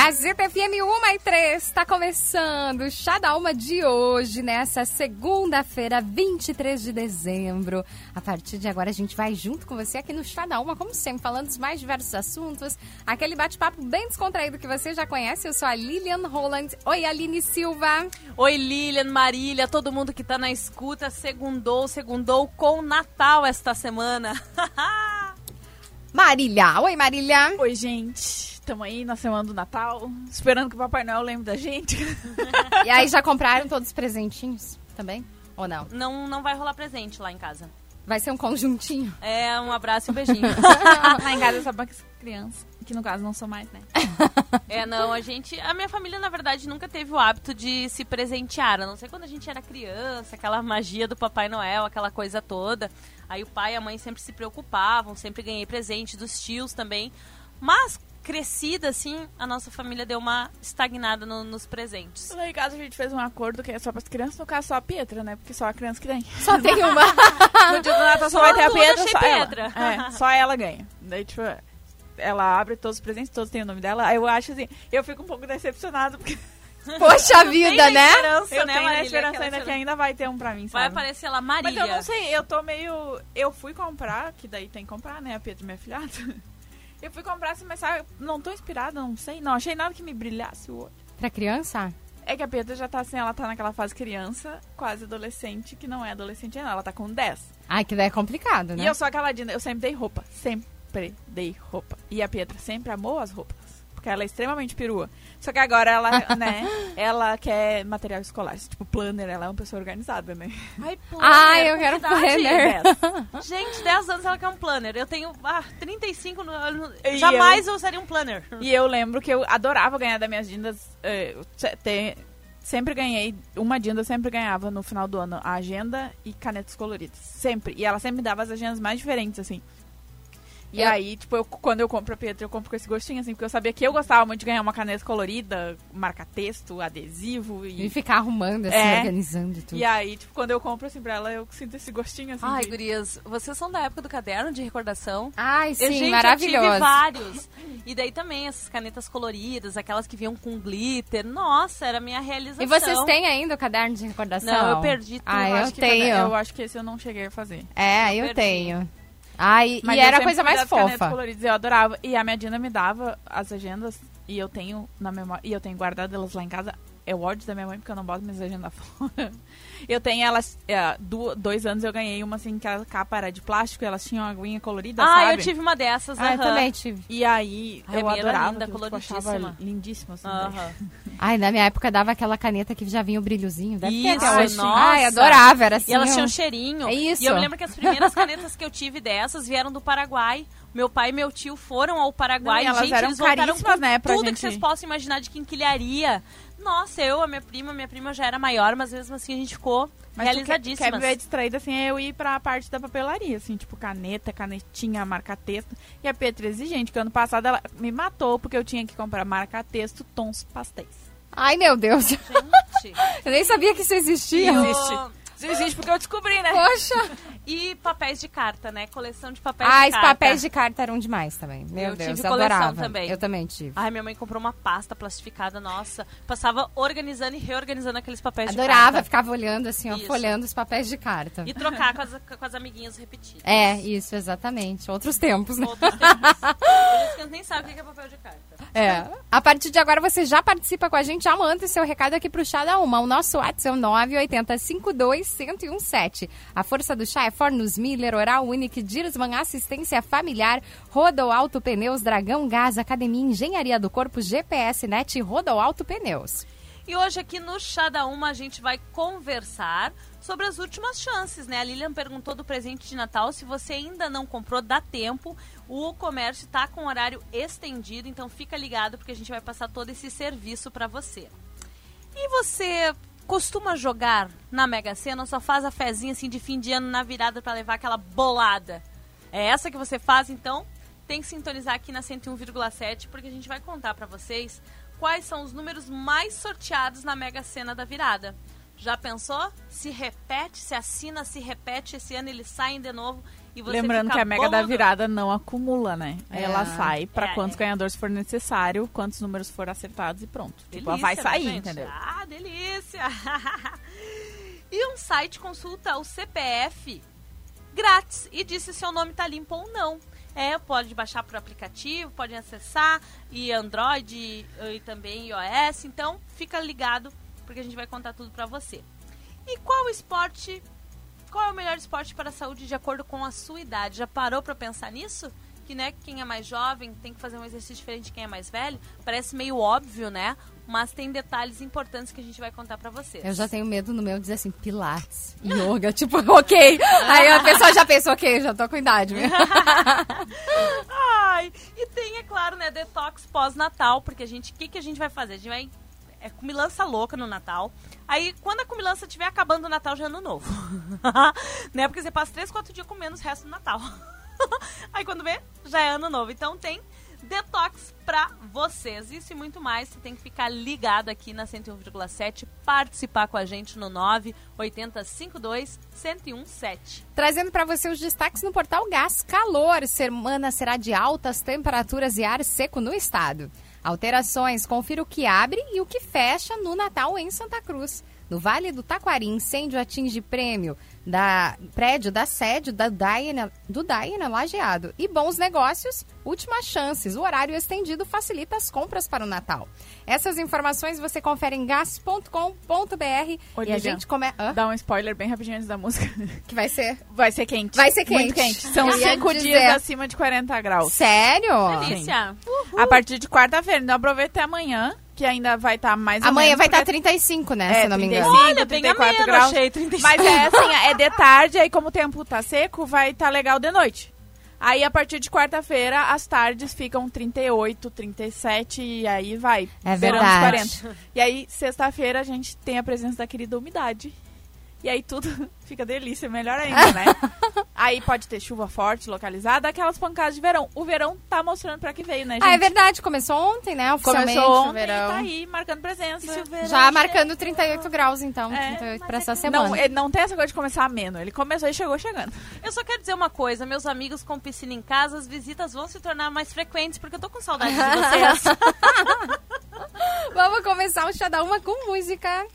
Gazeta FM 1 e 3 está começando o Chá da Alma de hoje, nessa segunda-feira, 23 de dezembro. A partir de agora a gente vai junto com você aqui no Chá da Alma, como sempre, falando dos mais diversos assuntos, aquele bate-papo bem descontraído que você já conhece. Eu sou a Lilian Holland. Oi, Aline Silva. Oi, Lilian, Marília, todo mundo que tá na escuta, segundou, segundou com Natal esta semana. Marília. Oi, Marília. Oi, gente. Estamos aí na semana do Natal, esperando que o Papai Noel lembre da gente. E aí, já compraram todos os presentinhos também? Ou não? Não, não vai rolar presente lá em casa. Vai ser um conjuntinho. É, um abraço e um beijinho. Lá em casa só para crianças, que no caso não sou mais, né? é, não, a gente. A minha família, na verdade, nunca teve o hábito de se presentear. A não sei quando a gente era criança, aquela magia do Papai Noel, aquela coisa toda. Aí o pai e a mãe sempre se preocupavam, sempre ganhei presente dos tios também. Mas crescida, assim, a nossa família deu uma estagnada no- nos presentes. Lá em casa a gente fez um acordo que é só para as crianças, no caso só a Pietra, né? Porque só a criança que tem. Só tem uma. No dia do Natal só Só vai ter a Pietra, só Pietra. ela. É, só ela ganha. Daí, tipo, ela abre todos os presentes, todos têm o nome dela. Aí eu acho assim, eu fico um pouco decepcionado, porque Poxa vida, né? esperança, eu né, tenho a Marília? esperança ainda que ainda vai ter um pra mim, Vai sabe? aparecer lá, Mas Marília. eu não sei, eu tô meio. Eu fui comprar, que daí tem que comprar, né? A Pietra, minha filhada. Eu fui comprar assim, mas sabe, não tô inspirada, não sei. Não achei nada que me brilhasse o olho. Pra criança? É que a Pietra já tá assim, ela tá naquela fase criança, quase adolescente, que não é adolescente ainda, ela tá com 10. Ai, que daí é complicado, né? E eu sou aquela Dina, eu sempre dei roupa, sempre dei roupa. E a Pietra sempre amou as roupas, porque ela é extremamente perua. Só que agora ela, né, ela quer material escolar, tipo planner, ela é uma pessoa organizada, né? Ai, Ai, eu quero planner. 10. Gente, 10 anos ela quer um planner. Eu tenho ah, 35 no, no- E Jamais eu... usaria um planner. E eu lembro que eu adorava ganhar das minhas dindas. eh, eu se- te- sempre ganhei, uma dinda eu sempre ganhava no final do ano a agenda e canetas coloridas. Sempre. E ela sempre me dava as agendas mais diferentes, assim. E Eu- aí, tipo, eu- quando eu compro a Pietra, eu compro com esse gostinho, assim, porque eu sabia que eu gostava muito de ganhar uma caneta colorida, marca-texto, adesivo E e. ficar arrumando, assim, É. organizando tudo. E aí, tipo, quando eu compro assim pra ela, eu sinto esse gostinho assim. Ai, de- gurias, vocês são da época do caderno de recordação? Ai, Eu, sim, gente, eu tive maravilhoso. vários. E daí também essas canetas coloridas, aquelas que vinham com glitter. Nossa, era a minha realização. E vocês têm ainda o caderno de recordação? Não, eu perdi tudo. Ah, eu acho que tenho. Eu acho que esse eu não cheguei a fazer. É, eu perdi. tenho. Ai, Mas e era a coisa mais fofa. coloridas, eu adorava. E a minha Dina me dava as agendas e eu tenho na memória. E eu tenho guardado elas lá em casa. É o ódio da minha mãe porque eu não boto minhas agendas fora. Eu tenho elas. É, do- dois anos eu ganhei uma assim, que a capa era de plástico e elas tinham uma aguinha colorida, Ah, sabe? eu tive uma dessas. Ah, eu também tive. E aí Ai, a eu minha era adorava. linda, coloridíssima. lindíssimo assim. Aham. Ai, na minha época dava aquela caneta que já vinha o brilhozinho. Deve ter Isso, hoje. nossa. Ai, adorava, era assim. E elas ó. tinham um cheirinho. É isso. E eu me lembro que as primeiras canetas que eu tive dessas vieram do Paraguai. Meu pai e meu tio foram ao Paraguai. Não, e elas gente, eram eles voltaram caríssimas, com né, pra tudo gente- que vocês possam imaginar de quinquilharia. Nossa, eu, a minha prima, minha prima já era maior, mas mesmo assim a gente ficou Mas tu quer, quer realizadíssimas. me ver distraída, assim, é eu ir pra parte da papelaria, assim, tipo caneta, canetinha, marca-texto. E a Petra é exigente, que ano passado ela me matou porque eu tinha que comprar marca-texto, tons pastéis. Ai, meu Deus. Gente, Eu nem sabia que isso existia. eu- Existe. Isso existe porque eu descobri, né? Poxa. E papéis de carta, né? Coleção de papéis Ah, de os carta. papéis de carta eram demais também. Meu Eu Deus, tive eu coleção adorava. também. Eu também tive. Ai, minha mãe comprou uma pasta plastificada, nossa. Passava organizando e reorganizando aqueles papéis de Adorava, carta. ficava olhando assim, ó, Isso. folhando os papéis de carta. E trocar com as, com as amiguinhas repetidas. É, isso, exatamente. Outros tempos, né? Outros tempos. Hoje as crianças nem sabem o que é papel de carta. É. A partir de agora você já participa com a gente, já manda seu recado aqui pro Chá da Uma. O nosso WhatsApp é o 980521017. A força do chá é Fornos Miller, Oral Unique, Dirsman Assistência Familiar, Rodo Alto Pneus, Dragão Gás, Academia Engenharia do Corpo, GPS Net e Rodo Alto Pneus. E hoje aqui no Chá da Uma a gente vai conversar sobre as últimas chances, né? A Lilian perguntou do presente de Natal. Se você ainda não comprou, dá tempo. O comércio está com horário estendido, então fica ligado porque a gente vai passar todo esse serviço para você. E você costuma jogar na Mega Sena ou só faz a fezinha assim de fim de ano na virada para levar aquela bolada? É essa que você faz, então? Tem que sintonizar aqui na 101,7 porque a gente vai contar para vocês quais são os números mais sorteados na Mega Sena da virada. Já pensou? Se repete, se assina, se repete, esse ano eles saem de novo e você Lembrando que a Mega da Virada não acumula, né? É. Ela sai pra É, quantos é. ganhadores for necessário, quantos números for acertados e pronto. tipo, ela vai Delícia, né, sair, gente? entendeu? Ah, delícia! e um site consulta o CPF grátis e diz se seu nome tá limpo ou não. É, pode baixar por aplicativo, pode acessar e Android e também iOS. Então, fica ligado porque a gente vai contar tudo pra você. E qual esporte, qual é o melhor esporte para a saúde de acordo com a sua idade? Já parou pra pensar nisso? Que né, quem é mais jovem tem que fazer um exercício diferente de quem é mais velho? Parece meio óbvio, né? Mas tem detalhes importantes que a gente vai contar pra vocês. Eu já tenho medo no meu dizer assim, pilates, yoga, tipo, ok. Aí a pessoa já pensa, ok, já tô com idade mesmo. Ai, e tem, é claro, né, detox pós-natal, porque a gente, o que, que a gente vai fazer? A gente vai é comilança louca no Natal. Aí, quando a comilança estiver acabando o Natal, já é ano novo. né? Porque você passa 3, 4 dias comendo os restos do Natal. Aí, quando vê, já é ano novo. Então, tem detox pra vocês. Isso e muito mais, você tem que ficar ligado aqui na 101,7, participar com a gente no 98052 1017. Trazendo para você os destaques no portal Gás Calor. Semana será de altas temperaturas e ar seco no estado. Alterações, confira o que abre e o que fecha no Natal em Santa Cruz. No Vale do Taquari, incêndio atinge prêmio da prédio da sede da Diana, do Diana Lajeado. E bons negócios, últimas chances. O horário estendido facilita as compras para o Natal. Essas informações você confere em gas.com.br e a gente começa. Dá um spoiler bem rapidinho antes da música. Que vai ser? Vai ser quente. Vai ser Muito quente. quente. São cinco dizer. dias acima de 40 graus. Sério? Delícia! A partir de quarta-feira. Então aproveita até amanhã, que ainda vai estar mais ou Amanhã menos, vai estar porque- 35, né? É, se não me engano. 35, Olha, bem 34 ameno, graus. achei 35. Mas é assim, é de tarde, aí como o tempo tá seco, vai estar legal de noite. Aí a partir de quarta-feira, as tardes ficam 38, 37 e aí vai. É verdade. 40. E aí, sexta-feira, a gente tem a presença da querida umidade. E aí tudo fica delícia, melhor ainda, né? aí pode ter chuva forte, localizada, aquelas pancadas de verão. O verão tá mostrando pra que veio, né, gente? Ah, é verdade. Começou ontem, né? Oficialmente Começou o ontem verão. e tá aí marcando presença. Já marcando 38 graus, então. É, 38 mas pra é essa semana. Não, ele não tem essa coisa de começar ameno. Ele começou e chegou chegando. Eu só quero dizer uma coisa, meus amigos com piscina em casa, as visitas vão se tornar mais frequentes, porque eu tô com saudade de vocês. Vamos começar o Chá da Uma com música.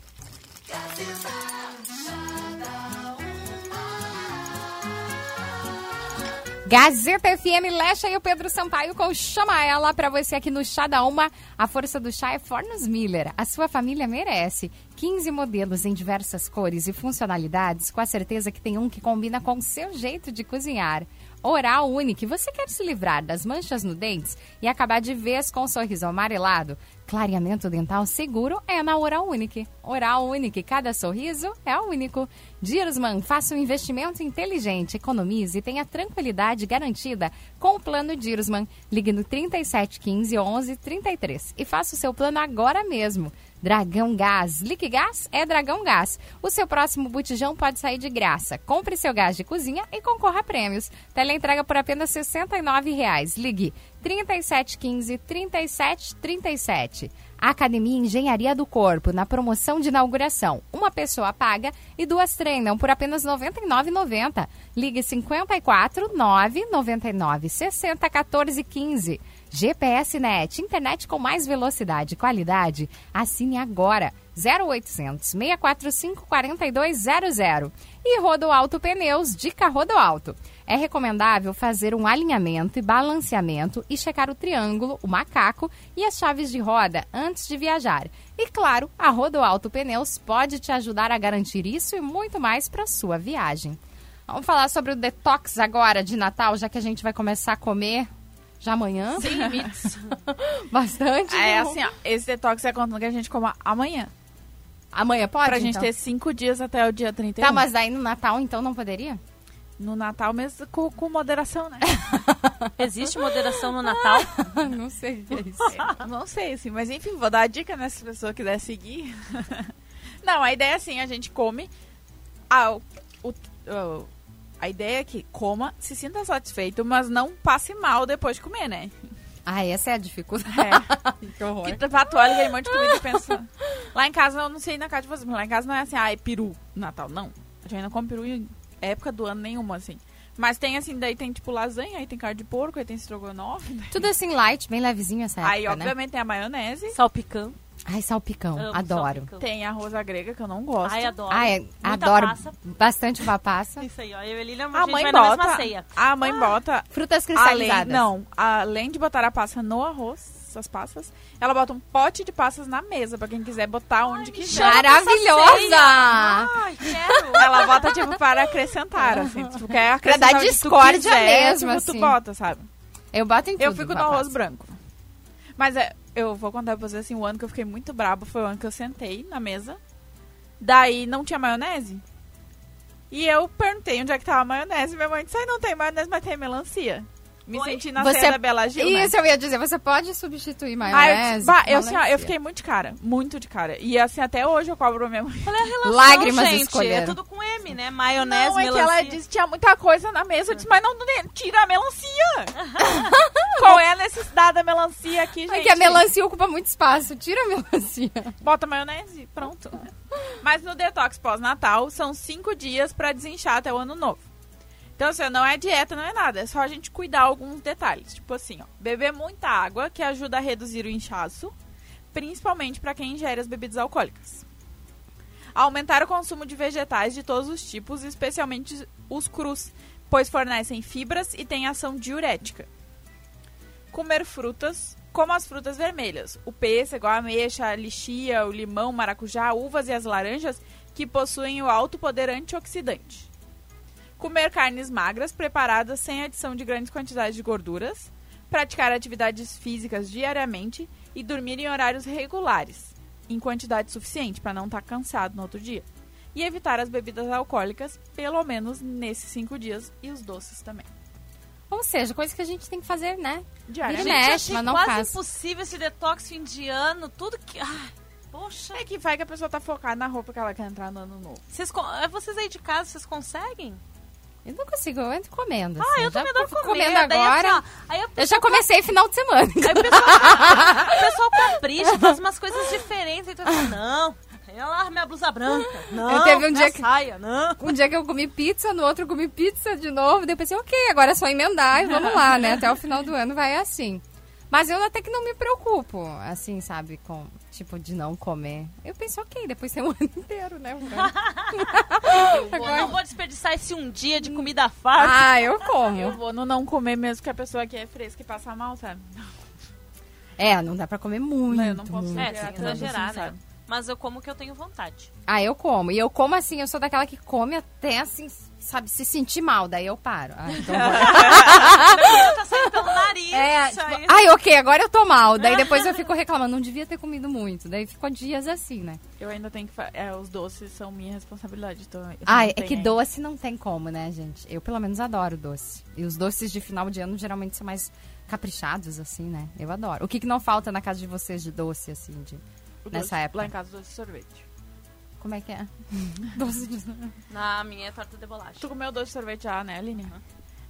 Gazeta FM, Lecha e o Pedro Sampaio com Chama Ela pra você aqui no Chá da Uma. A força do chá é Fornos Miller. A sua família merece. 15 modelos em diversas cores e funcionalidades, com a certeza que tem um que combina com o seu jeito de cozinhar. Oral Unique. Você quer se livrar das manchas no dentes e acabar de vez com um sorriso amarelado? Clareamento dental seguro é na Oral Unique. Oral Unique, cada sorriso é único. Diersman, faça um investimento inteligente, economize e tenha tranquilidade garantida com o plano Diersman. Ligue no 3715 1133 e faça o seu plano agora mesmo. Dragão Gás. Liquigás é Dragão Gás. O seu próximo botijão pode sair de graça. Compre seu gás de cozinha e concorra a prêmios. Teleentrega por apenas R$ 69,00. Ligue 3715 3737. Academia Engenharia do Corpo, na promoção de inauguração. Uma pessoa paga e duas treinam por apenas R$ 99,90. Ligue 54 999 60 14 15. GPS Net, internet com mais velocidade e qualidade. Assine agora. 0800 645 4200. E Rodoalto Pneus, dica Rodoalto. É recomendável fazer um alinhamento e balanceamento e checar o triângulo, o macaco e as chaves de roda antes de viajar. E claro, a Rodoalto Pneus pode te ajudar a garantir isso e muito mais para sua viagem. Vamos falar sobre o detox agora de Natal, já que a gente vai começar a comer já amanhã. Sem limites. Bastante. É né? assim, ó, esse detox é contando que a gente coma amanhã. Amanhã pode? pra gente então? ter cinco dias até o dia 31. Tá, mas daí no Natal, então, não poderia? No Natal mesmo com, com moderação, né? Existe moderação no Natal? não sei o que é isso. Não sei, assim, mas enfim, vou dar a dica, né, se a pessoa quiser seguir. não, a ideia é assim, a gente come. Ah, o, o- o- a ideia é que coma, se sinta satisfeito, mas não passe mal depois de comer, né? Ah, essa é a dificuldade. É. que horror. Que pra tu olha aquele monte de comida e pensa. Lá em casa, eu não sei na casa de vocês, mas lá em casa não é assim, ah, é peru no Natal. Não. A gente não come peru em época do ano nenhuma, assim. Mas tem assim, daí tem tipo lasanha, aí tem carne de porco, aí tem estrogonofe. daí- Tudo assim light, bem levezinho essa época, Aí, né? obviamente, tem a maionese, Salpicão. Ai, salpicão. Amo adoro. salpicão. tem arroz à grega, que eu não gosto. Ai, adoro. Ah, é, Muita adoro passa. bastante uva passa. Isso aí, ó. Eu e a Lilian, a, mãe bota. ceia. A mãe bota. Frutas Além, cristalizadas. não, além de botar a passa no arroz, essas passas, ela bota um pote de passas na mesa, pra quem quiser botar onde quiser. Maravilhosa! Ai, quero. Ela bota, tipo, para acrescentar, assim. Tipo, quer Pra dar acrescentar que tu discórdia quiser, mesmo, tipo, assim. tu bota, sabe? Eu boto em tudo. Eu fico no arroz passa. branco. Mas é, eu vou contar pra vocês, assim, o ano que eu fiquei muito brabo foi o ano que eu sentei na mesa. Daí não tinha maionese. E eu perguntei onde é que tava a maionese. Minha mãe disse, ai, não tem maionese, mas tem melancia. Me Oi? senti na Você- ceia da Bela Gil, né? Isso eu ia dizer, você pode substituir Ah, eu, maionese? bah, eu, assim, eu melancia. fiquei muito de cara, muito de cara. E assim, até hoje eu cobro a minha mãe. Qual é a relação, Lágrimas gente? escolheram. É tudo com M, né? Maionese, não, é que melancia. ela disse que tinha muita coisa na mesa. Eu disse, mas não, não tira a melancia. Qual é a necessidade da melancia aqui, gente? É que a melancia ocupa muito espaço. Tira a melancia. Bota maionese, pronto. Mas no detox pós-natal, são cinco dias pra desinchar até o ano novo. Então, assim, não é dieta, não é nada. É só a gente cuidar alguns detalhes. Tipo assim, ó. Beber muita água, que ajuda a reduzir o inchaço. Principalmente pra quem ingere as bebidas alcoólicas. Aumentar o consumo de vegetais de todos os tipos, especialmente os crus, pois fornecem fibras e têm ação diurética. Comer frutas, como as frutas vermelhas, o pêssego, a ameixa, a lixia, o limão, maracujá, uvas e as laranjas, que possuem o alto poder antioxidante. Comer carnes magras preparadas sem adição de grandes quantidades de gorduras. Praticar atividades físicas diariamente e dormir em horários regulares, em quantidade suficiente para não estar cansado no outro dia. E evitar as bebidas alcoólicas, pelo menos nesses cinco dias, e os doces também. Ou seja, coisa que a gente tem que fazer, né? Diariamente. Gente, mexe, mas não quase faz. impossível esse detox fim de ano. Tudo que... Ai, poxa. É que vai que a pessoa tá focada na roupa que ela quer entrar no ano novo. Vocês, é vocês aí de casa, vocês conseguem? Eu não consigo, eu entro comendo. Ah, assim. eu Já também comer. comendo daí, agora. assim, ó, aí eu já comecei final de semana. Aí o pessoal, o pessoal capricha, faz umas coisas diferentes. Então, assim, não, eu lá minha blusa branca. Não, Eu teve um dia que- saia, não. Um dia que eu comi pizza, no outro eu comi pizza de novo. Daí eu pensei, ok, agora é só emendar e vamos lá, né? Até o final do ano vai assim. Mas eu até que não me preocupo, assim, sabe, com, tipo, de não comer. Eu penso, ok, depois tem um ano inteiro, né? Eu vou- não vou desperdiçar esse um dia de comida farta. ah, eu Eu como. vou no não comer mesmo que a pessoa aqui é fresca e passa mal, sabe? É, não dá pra comer muito. Não, eu não posso muito, É, exagerar, assim, né? Mas eu como o que eu tenho vontade. Ah, eu como. E eu como assim, eu sou daquela que come até assim, sabe, se sentir mal. Daí eu paro. Ah, então vou- tá saindo pelo nariz. É, tipo, aí. ai, ok, agora eu tô mal. Daí depois eu fico reclamando, não devia ter comido muito. Daí ficou dias assim, né? Eu ainda tenho que é, os doces são minha responsabilidade. Então Ai, é que ainda. doce não tem como, né, gente? Eu, pelo menos, adoro doce. E os doces de final de ano geralmente são mais caprichados, assim, né? Eu adoro. O que, que não falta na casa de vocês de doce, assim, de... O nessa doce- época. Lá em casa, doce de sorvete. Como é que é? doce de... Na minha é torta de bolacha. Tu comeu doce de sorvete já, né, Aline?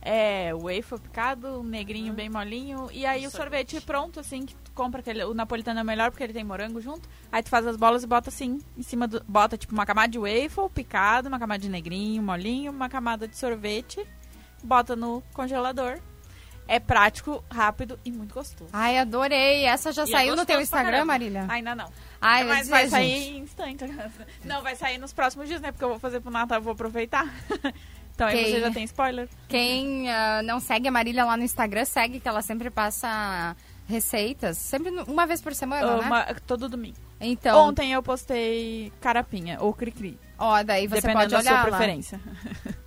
É, waffle picado, um negrinho bem molinho. E aí o Sorvete. sorvete pronto, assim, que tu compra aquele. O napolitano é o melhor porque ele tem morango junto. Aí tu faz as bolas e bota assim, em cima do. Bota tipo uma camada de waffle picado, uma camada de negrinho, molinho, uma camada de sorvete. Bota no congelador. É prático, rápido e muito gostoso. Ai, adorei. Essa já E é saiu no teu Instagram. Marília? Ainda não. Ai, Mas dizer, vai gente, sair instante. Não, vai sair nos próximos dias, né? Porque eu vou fazer pro Natal, vou aproveitar. Então aí Ok. você já tem spoiler. Quem ah, não segue a Marília lá no Instagram, segue que ela sempre passa receitas. Sempre uma vez por semana, né? Uma- todo domingo. Então, Ontem eu postei carapinha ou cri-cri. ó, daí você dependendo pode da olhar sua lá. preferência.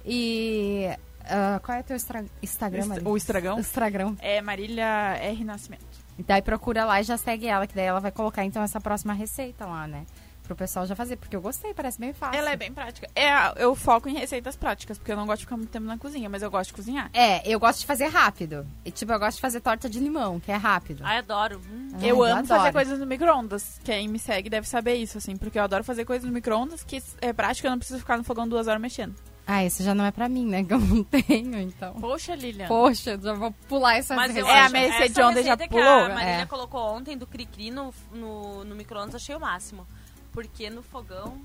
E ah, qual é o teu estra- Instagram, Est- Marília? o estragão Instagram. é Marília R Nascimento. Daí procura lá e já segue ela, que daí ela vai colocar então essa próxima receita lá, né? pro pessoal já fazer, porque eu gostei, parece bem fácil. Ela é bem prática. É, eu foco em receitas práticas, porque eu não gosto de ficar muito tempo na cozinha, mas eu gosto de cozinhar. É, eu gosto de fazer rápido. E, tipo, eu gosto de fazer torta de limão, que é rápido. Ai, adoro. Hum. Ai, eu amo fazer adoro. coisas no micro-ondas. Quem me segue deve saber isso, assim, porque eu adoro fazer coisas no micro-ondas que é prática, eu não preciso ficar no fogão duas horas mexendo. Ah, esse já não é pra mim, né? Que eu não tenho, então. Poxa, Lilian. Poxa, já vou pular essa Mas eu É, a receita essa de ontem já receita que pulou? a Marília É. colocou ontem do Cri-Cri no, no, no micro-ondas, achei o máximo. Porque no fogão...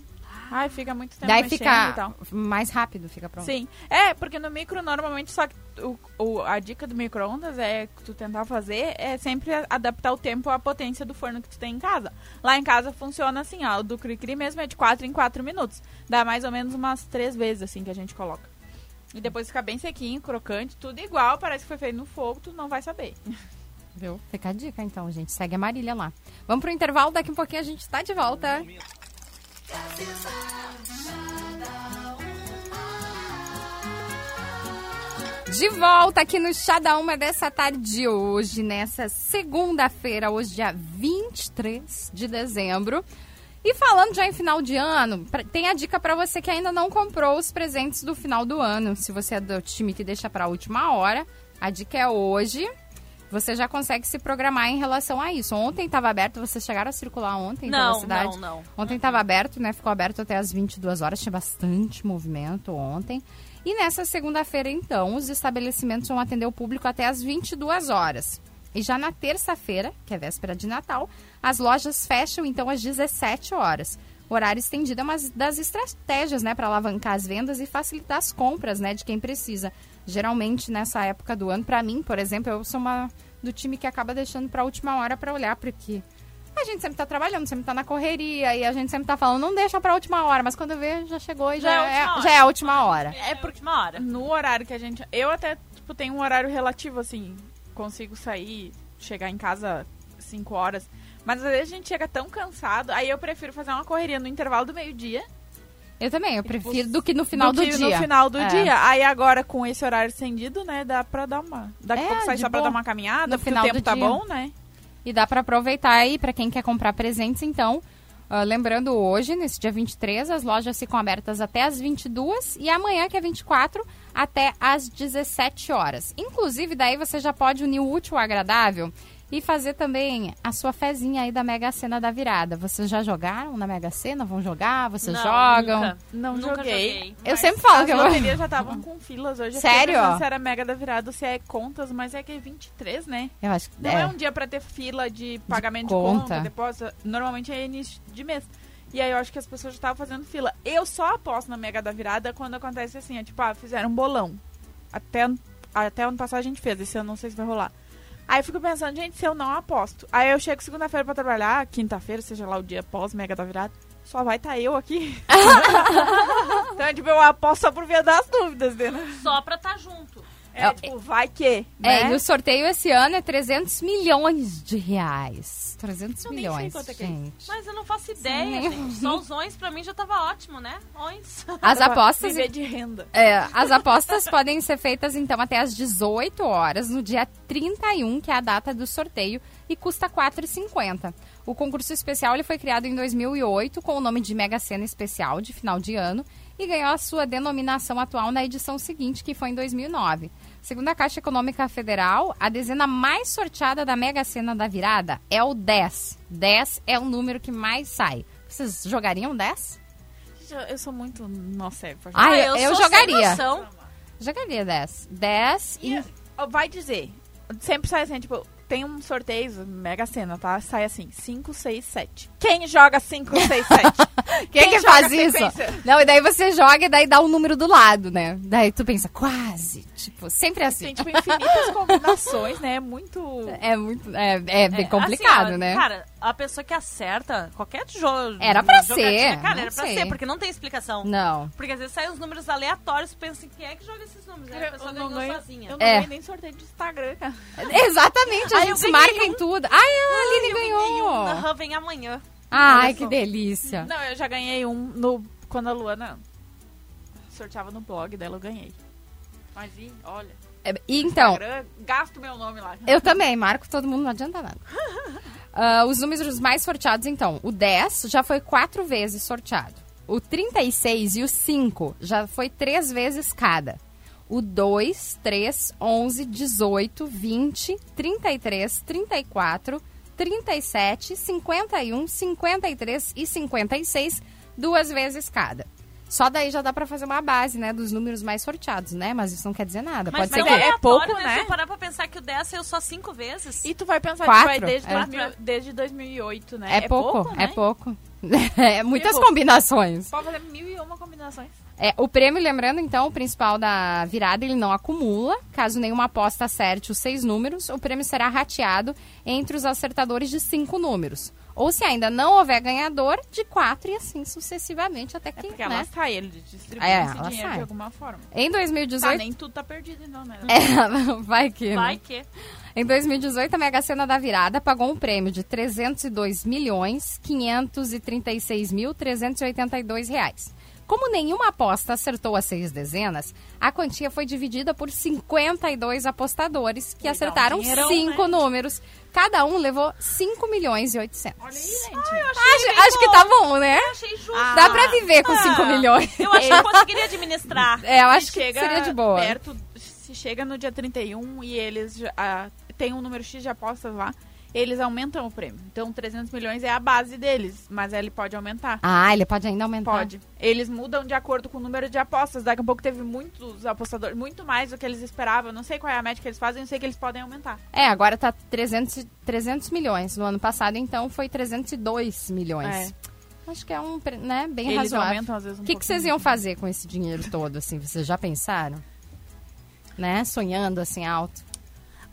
Ai, fica muito tempo Daí e fica tal. mais rápido, fica pronto. Sim. É, porque no micro, normalmente, só que o, o- a dica do micro-ondas é que tu tentar fazer é sempre adaptar o tempo à potência do forno que tu tem em casa. Lá em casa funciona assim, ó. O do Cri-Cri mesmo é de 4 em 4 minutos. Dá mais ou menos umas três vezes, assim, que a gente coloca. E depois fica bem sequinho, crocante, tudo igual, parece que foi feito no fogo, tu não vai saber. Viu? Fica a dica, então, gente. Segue a Marília lá. Vamos pro intervalo, daqui a pouquinho a gente tá de volta. De volta aqui no Chá da Uma dessa tarde de hoje, nessa segunda-feira, hoje dia 23 de dezembro. E falando já em final de ano, tem a dica pra você que ainda não comprou os presentes do final do ano. Se você é do time que deixa pra última hora, a dica é hoje. Você já consegue se programar em relação a isso. Ontem estava aberto, vocês chegaram a circular ontem pela Não, cidade? não, não. Ontem estava aberto, né? Ficou aberto até as 22 horas, tinha bastante movimento ontem. E nessa segunda-feira, então, os estabelecimentos vão atender o público até as 22 horas. E já na terça-feira, que é véspera de Natal, as lojas fecham então às 17 horas. O horário estendido é uma das estratégias, né, para alavancar as vendas e facilitar as compras, né, de quem precisa. Geralmente nessa época do ano, para mim, por exemplo, eu sou uma do time que acaba deixando para a última hora para olhar, porque a gente sempre tá trabalhando, sempre tá na correria e a gente sempre tá falando, não deixa pra última hora, mas quando vê, já chegou e já, Já é a é, última hora. já é a última hora. É por última hora. No horário que a gente. Eu até, tipo, tenho um horário relativo, assim. Consigo sair, chegar em casa 5 horas. Mas às vezes a gente chega tão cansado. Aí eu prefiro fazer uma correria no intervalo do meio-dia. Eu também, eu prefiro do que no final do do, dia. No final do É. dia. Aí agora, com esse horário estendido, né? Dá pra dar uma. Daqui a É, pouco sai só pra dar uma caminhada, No porque final o tempo do tá dia. bom, né? E dá pra aproveitar aí pra quem quer comprar presentes, então. ah, lembrando hoje, nesse dia 23, as lojas ficam abertas até as 22 e amanhã, que é 24, até as 17 horas. Inclusive, daí você já pode unir o útil ao agradável e fazer também a sua fezinha aí da Mega Sena da virada. Vocês já jogaram na Mega Sena? Vão jogar? Vocês Não, não, nunca. Não Nunca joguei. joguei. Eu sempre falo as que eu vou- já estavam com filas hoje. Sério? Se era mega da virada, se é contas, mas é que é 23, né? Eu acho que Não é. é. um dia pra ter fila de pagamento de, conta. conta, depósito. Normalmente é início de mês. E aí eu acho que as pessoas já estavam fazendo fila. Eu só aposto na Mega da Virada quando acontece assim, é tipo, ah, fizeram um bolão. Até, ano- até ano passado a gente fez, esse eu não sei se vai rolar. Aí eu fico pensando, gente, se eu não aposto. Aí eu chego segunda-feira pra trabalhar, quinta-feira, seja lá o dia pós Mega da Virada, só vai estar eu aqui. então, tipo, eu aposto só por via das dúvidas, né? Só pra estar junto. É, É, tipo, vai que, É, né? e o sorteio esse ano é 300 milhões de reais. 300 Eu nem sei milhões, é que é gente. Mas eu não faço ideia, Sim. gente. Só os ons pra mim já tava ótimo, né? Ons. As apostas, Viver de renda. é, as apostas podem ser feitas então até às 18 horas no dia 31, que é a data do sorteio, e custa R$ 4,50. O concurso especial ele foi criado em 2008 com o nome de Mega Sena Especial de final de ano e ganhou a sua denominação atual na edição seguinte, que foi em 2009. Segundo a Caixa Econômica Federal, a dezena mais sorteada da Mega Sena da virada é o 10. 10 é o número que mais sai. Vocês jogariam 10? Gente, eu- Eu sou muito nossa época. Ah, eu- eu sem jogaria. Jogaria 10. 10 e. E, vai dizer, sempre sai assim, tipo, tem um sorteio, mega cena, tá? Sai assim, 5, 6, 7. Quem joga 5, 6, 7? Quem, que faz isso? Não, e daí você joga e daí dá o número do lado, né? Daí tu pensa, quase. Tipo, sempre assim. Tem, tipo, infinitas combinações, né? É muito... É muito. É, é bem É, complicado, assim, ó, né? Cara, a pessoa que acerta qualquer jogo. Era pra ser, Cara, era pra sei. ser, porque não tem explicação. Não. Porque às vezes saem uns números aleatórios, pensa assim, quem é que joga esses números? Aí a Eu pessoa não ganhou ganho- sozinha. Eu não É. ganhei nem sorteio de Instagram, cara. Exatamente, a Ai, gente se marca em um. tudo. Ai, a Aline ganhou. um, aham, vem amanhã. Ai, que delícia. Não, eu já ganhei um no... quando a Luana sorteava no blog dela, eu ganhei. Mas, e, olha, É, Então, Instagram, gasto meu nome lá. eu também, marco todo mundo, não adianta nada. Ah, os números mais sorteados, então. O 10 já foi quatro vezes sorteado. O 36 e o 5 já foi três vezes cada. O 2, 3, 11, 18, 20, 33, 34, 37, 51, 53 e 56, duas vezes cada. Só daí já dá pra fazer uma base, né, dos números mais sorteados, né? Mas isso não quer dizer nada. Mas, Pode ser que é pouco, né? Se eu parar pra pensar que o 10 saiu só cinco vezes. E tu vai pensar Quatro, que vai desde, é. 2000 desde 2008, né? é, pouco, né? é pouco. É muitas pouco. combinações. Pode fazer mil e uma combinações. É, o prêmio, lembrando então, o principal da virada, ele não acumula. Caso nenhuma aposta acerte os seis números, o prêmio será rateado entre os acertadores de cinco números. Ou se ainda não houver ganhador, de quatro e assim sucessivamente até É que, porque né? ela sai, ele distribui É, esse dinheiro sai. de alguma forma. Em Tá, 2018... nem tudo tá perdido, não, né? É, vai que, né? Vai que. Em 2018, a Mega Sena da Virada pagou um prêmio de 302 milhões 536 mil 382 reais. Como nenhuma aposta acertou as seis dezenas, a quantia foi dividida por 52 apostadores que um acertaram dinheirão, cinco né? números. Cada um levou 5 milhões e 800. Olha aí, gente. Acho, acho que tá bom, né? Eu achei justo. Ah, Dá pra viver com 5 Ah, milhões. Eu acho que eu conseguiria administrar. É, eu acho Se que seria de boa. Perto, se chega no dia 31 e eles já, ah, tem um número X de apostas lá, eles aumentam o prêmio. Então 300 milhões é a base deles, mas ele pode aumentar. Ah, ele pode ainda aumentar. Pode. Eles mudam de acordo com o número de apostas. Daqui a pouco teve muitos apostadores, muito mais do que eles esperavam. Eu Não sei qual é a média que eles fazem, eu sei que eles podem aumentar. É, agora tá 300, 300 milhões. No ano passado, então, foi 302 milhões. Acho que é um, né, bem eles razoável. aumentam às vezes um O que, que vocês iam fazer com esse dinheiro todo, assim? Vocês já pensaram? Né? Sonhando, assim, alto.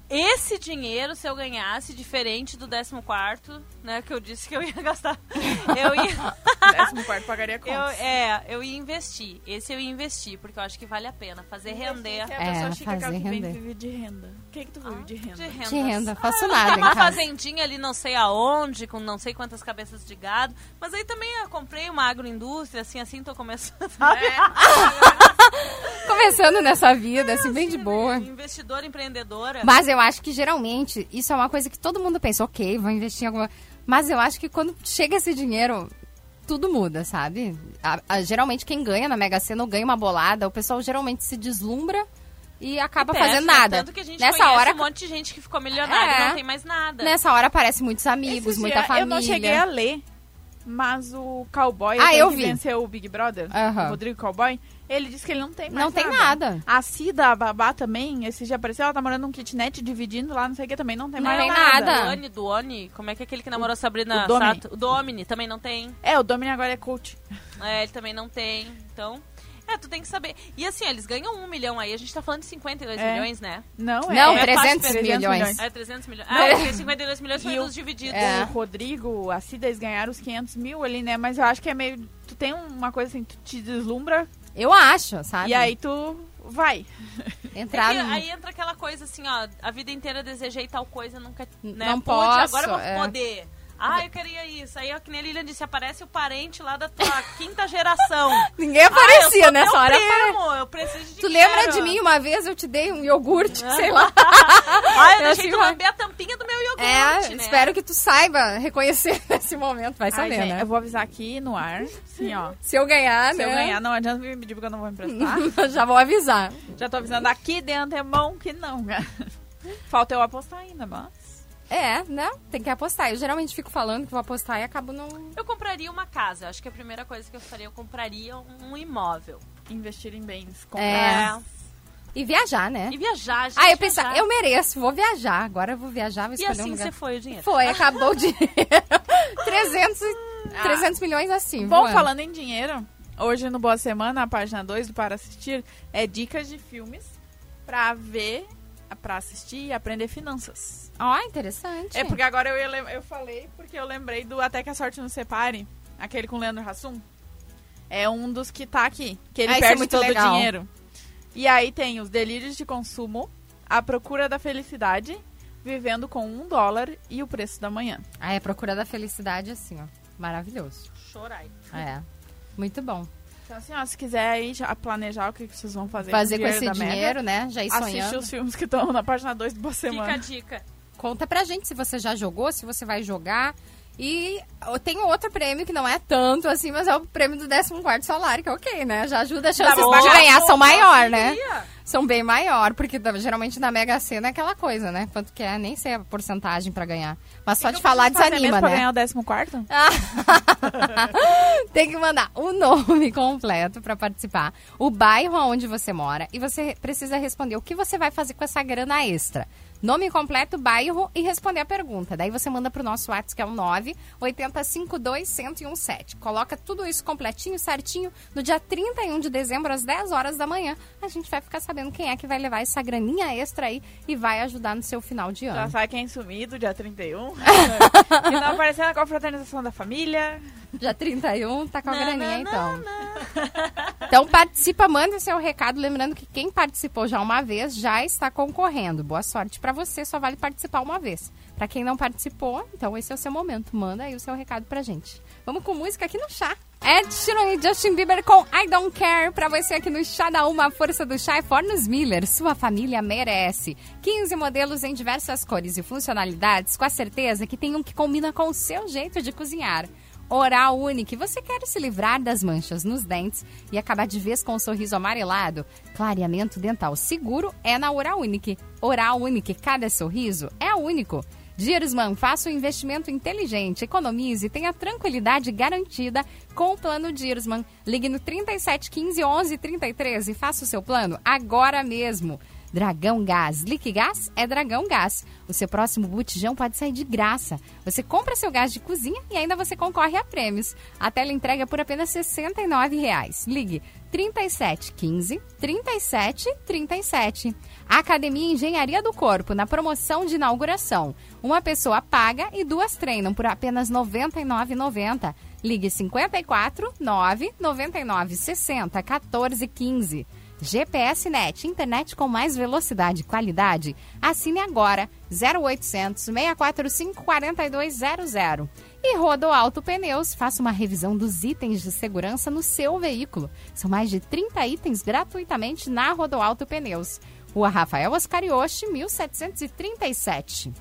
Esse dinheiro, se eu ganhasse, diferente do 14, né? Que eu disse que eu ia gastar. Eu ia. Décimo quarto pagaria Eu, contas. é, eu ia investir. Esse eu ia investir, porque eu acho que vale a pena fazer render. Se a É, pessoa chica fazer que vem render. viver de renda. O que que tu vive de renda? De renda. De renda, faço Ah, nada em Tem uma casa. fazendinha ali não sei aonde, com não sei quantas cabeças de gado. Mas aí também eu comprei uma agroindústria, assim, assim tô começando. sabe? Começando nessa vida, assim, bem de boa. Investidora, empreendedora. Mas eu acho que, geralmente, isso é uma coisa que todo mundo pensa, ok, vou investir em alguma... Mas eu acho que quando chega esse dinheiro, tudo muda, sabe? A- a- geralmente, quem ganha na Mega Sena ou ganha uma bolada, o pessoal geralmente se deslumbra e acaba Perde, fazendo né? nada. Tanto que a gente Nessa hora, um monte de gente que ficou milionário É. e não tem mais nada. nessa hora aparecem muitos amigos, Esse muita dia família. Eu não cheguei a ler, mas o cowboy Ah, eu que vi. venceu o Big Brother, Aham. o Rodrigo Cowboy, ele disse que ele não tem mais Não tem nada. A Cida, a babá também, esse dia apareceu, ela tá morando num kitnet dividindo lá, não sei o que, também não tem Não mais tem nada. nada. Duane, Duane, como é que é aquele que namorou a Sabrina o Domini. Sato? O Domini também não tem. É, o Domini agora é coach. É, ele também não tem. Então, é, tu tem que saber. E assim, eles ganham um milhão aí. A gente tá falando de 52 É. milhões, né? Não, Não, é, é 300 fácil, milhões. É 300 milhões. Não. Ah, porque 52 milhões foi o- dos divididos. É. O Rodrigo, a Cida, eles ganharam os 500 mil ali, né? Mas eu acho que é meio... Tu tem uma coisa assim, tu te deslumbra Eu acho, sabe? e aí tu vai. Entrar É aí entra aquela coisa assim, ó, a vida inteira desejei tal coisa, nunca né, Não pude, posso, agora eu vou é. poder. Ah, eu queria isso. Aí, ó, que nem a Lilian disse, aparece o parente lá da tua quinta geração. Ninguém Ah, aparecia sou nessa hora. primo, eu preciso de Tu dinheiro. lembra de mim uma vez eu te dei um iogurte, sei lá. Ah, eu Eu deixei assim, tu vai. lamber a tampinha do meu iogurte, É, né? espero que tu saiba reconhecer nesse momento. Vai Ai, saber, gente, né? Eu vou avisar aqui no ar, assim, ó. Se eu ganhar, Se né? eu ganhar, não adianta me pedir porque eu não vou emprestar. já vou avisar. Já tô avisando aqui de antemão que não. Falta eu apostar ainda, mas... É, né? Tem que apostar. Eu geralmente fico falando que vou apostar e acabo não. Eu compraria uma casa. Acho que a primeira coisa que eu faria, eu compraria um imóvel. Investir em bens. É. E viajar, né? E viajar, gente. Ah, eu pensei, viajar. eu mereço, vou viajar. Agora eu vou viajar, vou E escolher assim um lugar. você foi o dinheiro. Foi, acabou o dinheiro. 300, e- 300 milhões assim. Bom, voando. falando em dinheiro, hoje no Boa Semana, a página 2 do Para Assistir, é dicas de filmes pra ver, pra assistir e aprender finanças. Ó, interessante. É porque agora eu, eu falei porque eu lembrei do Até que a Sorte Nos Separe, aquele com o Leandro Hassum. É um dos que tá aqui, que ele Ah, é perde muito todo legal. o dinheiro. E aí tem os delírios de consumo, a procura da felicidade, vivendo com um dólar e o preço da manhã. Ah, é procura da felicidade assim, ó. Maravilhoso. Chorai. É. Muito bom. Então assim, ó, se quiser aí já planejar o que vocês vão fazer, Fazer com, com esse dinheiro Mega, né? Já ir assiste sonhando. os filmes que estão na página 2 do Boa Fica a Semana. dica. Conta pra gente se você já jogou, se você vai jogar. E tem outro prêmio que não é tanto assim, mas é o prêmio do 14 salário, que é ok, né? Já ajuda as chances bom. de ganhar são maior, né? São bem maior, porque tá- geralmente na Mega Sena é aquela coisa, né? Quanto que é, nem sei a porcentagem pra ganhar. Mas só de falar desanima, pra né? ganhar o décimo quarto? Tem que mandar o nome completo para participar, o bairro onde você mora e você precisa responder o que você vai fazer com essa grana extra. Nome completo, bairro e responder a pergunta. Daí você manda pro nosso WhatsApp, que é o 98052-1017. Coloca tudo isso completinho, certinho. No dia 31 de dezembro, às 10 horas da manhã, a gente vai ficar sabendo quem é que vai levar essa graninha extra aí e vai ajudar no seu final de Já ano. sabe quem sumido, dia 31. e não apareceu na confraternização da família. Dia 31, tá com a Não, graninha, não, então. Então participa, manda seu recado. Lembrando que quem participou já uma vez já está concorrendo. Boa sorte pra você, só vale participar uma vez. Pra quem não participou, então esse é o seu momento. Manda aí o seu recado pra gente. Vamos com música aqui no chá. Ed Sheeran e Justin Bieber com I Don't Care pra você aqui no Chá da Uma. A força do chá é Fornos Miller. Sua família merece. 15 modelos em diversas cores e funcionalidades, com a certeza que tem um que combina com o seu jeito de cozinhar. Oral Unique. Você quer se livrar das manchas nos dentes e acabar de vez com um sorriso amarelado? Clareamento dental seguro é na Oral Unique. Oral Unique, cada sorriso é único. Diersman, faça um investimento inteligente, economize e tenha tranquilidade garantida com o plano Diersman. Ligue no 3715 1133 e faça o seu plano agora mesmo. Dragão Gás. Liquigás é Dragão Gás. O seu próximo botijão pode sair de graça. Você compra seu gás de cozinha e ainda você concorre a prêmios. A tela entrega por apenas 69 reais. Ligue 3715 3737. Academia Engenharia do Corpo, na promoção de inauguração. Uma pessoa paga e duas treinam por apenas R$ 99,90. Ligue 54 9 99 60 14 15. GPS Net, internet com mais velocidade e qualidade. Assine agora 0800 645 4200. E Rodo Alto Pneus, faça uma revisão dos itens de segurança no seu veículo. São mais de 30 itens gratuitamente na Rodo Alto Pneus. Rua Rafael Oscarioche, 1737.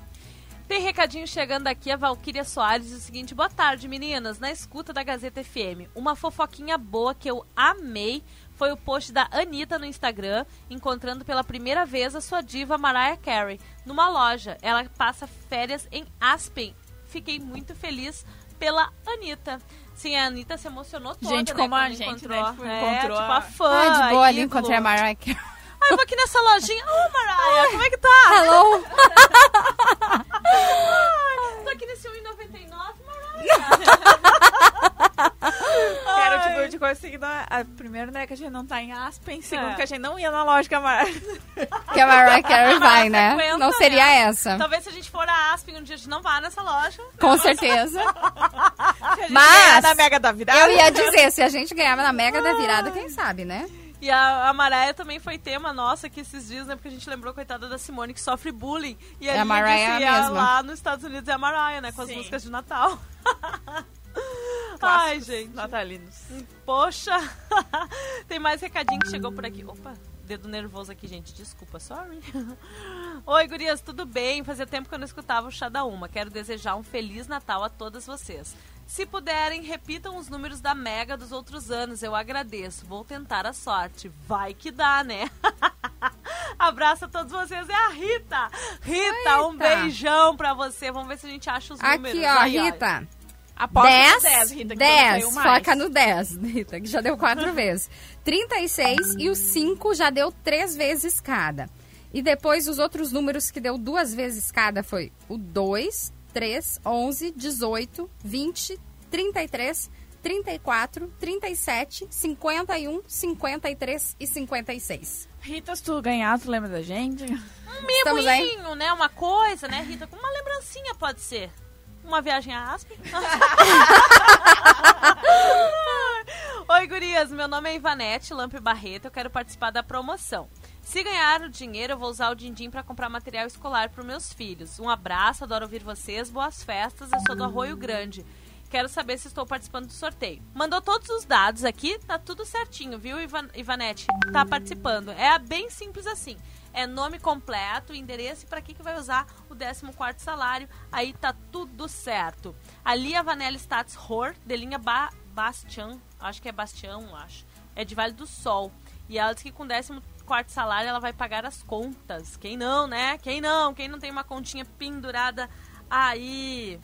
Tem recadinho chegando aqui, a Valquíria Soares o seguinte: boa tarde, meninas. Na escuta da Gazeta FM, uma fofoquinha boa que eu amei foi o post da Anitta no Instagram, encontrando pela primeira vez a sua diva Mariah Carey numa loja. Ela passa férias em Aspen. Fiquei muito feliz pela Anitta. Sim, a Anitta se emocionou toda, Gente, né, como a gente, encontrou. né, tipo, É, encontrou tipo a- fã. Ah, de boa ali, encontrei a Mariah Carey. Ah, eu vou aqui nessa lojinha. Ô, Mariah, como é que tá? Hello! Tô aqui nesse 1,99, Mariah. Quero tipo de coisa assim, não é- a- primeiro, né, que a gente não tá em Aspen, segundo É. que a gente não ia na lógica mais. Que a Mariah Carey vai, né? frequenta, Não seria né? essa. Talvez se a gente for a Aspen um dia a gente não vá nessa loja. Com certeza. A Mas- da Mega da Virada. Eu ia dizer, se a gente ganhava na Mega da Virada, quem sabe, né? E a, a Mariah também foi tema nossa aqui esses dias, né? Porque a gente lembrou, coitada da Simone, que sofre bullying. E É a Mariah disse, ah, mesma. lá nos Estados Unidos é a Mariah, né? Com as Sim. músicas de Natal. Ai, gente. Natalinos. Poxa! Tem mais recadinho que chegou por aqui. Opa, dedo nervoso aqui, gente. Desculpa, sorry. Oi, gurias, tudo bem? Fazia tempo que eu não escutava o Chá da Uma. Quero desejar um Feliz Natal a todas vocês. Se puderem, repitam os números da Mega dos outros anos. Eu agradeço. Vou tentar a sorte. Vai que dá, né? Abraço a todos vocês. É a Rita. Rita, um Eita. beijão pra você. Vamos ver se a gente acha os números. Aqui, ó, Aí, Rita. Aposta 10, no 10, Rita, que 10, foi o mais. foca no 10, Rita, que já deu quatro vezes. 36 e o 5 já deu três vezes cada. E depois os outros números que deu duas vezes cada foi o 2, 3, 11, 18, 20, 33, 34, 37, 51, 53 e 56. Rita, se tu ganhar, tu lembra da gente? Um mimoinho, né? Uma coisa, né, Rita? Uma lembrancinha pode ser. Uma viagem a Aspen. Oi, gurias. Meu nome é Ivanete Lampe Barreto. Eu quero participar da promoção. Se ganhar o dinheiro, eu vou usar o din-din para comprar material escolar para meus filhos. Um abraço, adoro ouvir vocês. Boas festas. Eu sou do Arroio Grande. Quero saber se estou participando do sorteio. Mandou todos os dados aqui, tá tudo certinho, viu, Ivan, Ivanete? Tá participando. É bem simples assim. É nome completo, endereço e para que, que vai usar o 14 salário. Aí tá tudo certo. Ali a Vanella Stats Hor, de linha ba Bastian, acho que é Bastião, acho. É de Vale do Sol. E ela disse que com 14 salário ela vai pagar as contas. Quem não, né? Quem não? Quem não tem uma continha pendurada aí?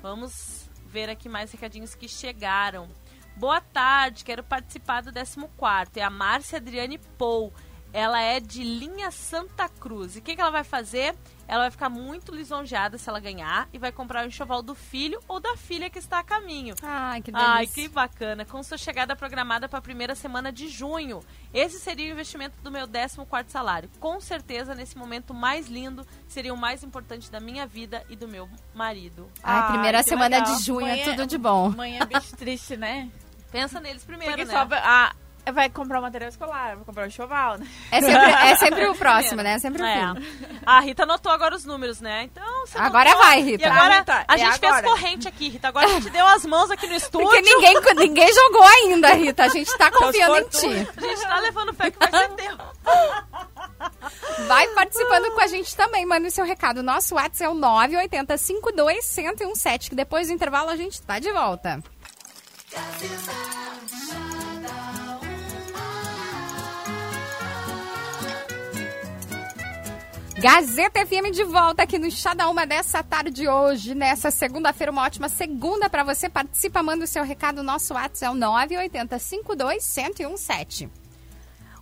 Vamos ver aqui mais recadinhos que chegaram. Boa tarde, quero participar do 14. É a Márcia Adriane Pou. Ela é de Linha Santa Cruz. E o que, que ela vai fazer? Ela vai ficar muito lisonjeada se ela ganhar e vai comprar o enxoval do filho ou da filha que está a caminho. Ai, que delícia. Ai, que bacana. Com sua chegada programada para a primeira semana de junho. Esse seria o investimento do meu 14 salário. Com certeza, nesse momento mais lindo, seria o mais importante da minha vida e do meu marido. Ai, primeira Ai, que semana legal. de junho Mãe é tudo de bom. Mãe é bicho triste, né? Pensa neles primeiro, Porque né? só ah, vai comprar o material escolar, vai comprar o enxoval, né? É sempre, é sempre o próximo, né? É sempre o É. filho. A Rita anotou agora os números, né? Então, você Agora anotou. vai, Rita. E agora, Rita, a é gente fez agora. corrente aqui, Rita. Agora a gente deu as mãos aqui no estúdio. Porque ninguém, ninguém jogou ainda, Rita. A gente tá confiando em ti. A gente tá levando fé que vai ser teu. Vai participando com a gente também, manda o seu recado. Nosso WhatsApp é o 980 52 1017, que depois do intervalo a gente tá de volta. Gazeta FM de volta aqui no Chá da Uma dessa tarde de hoje, nessa segunda-feira, uma ótima segunda pra você. Participa, manda o seu recado. Nosso WhatsApp é o 980 52 1017.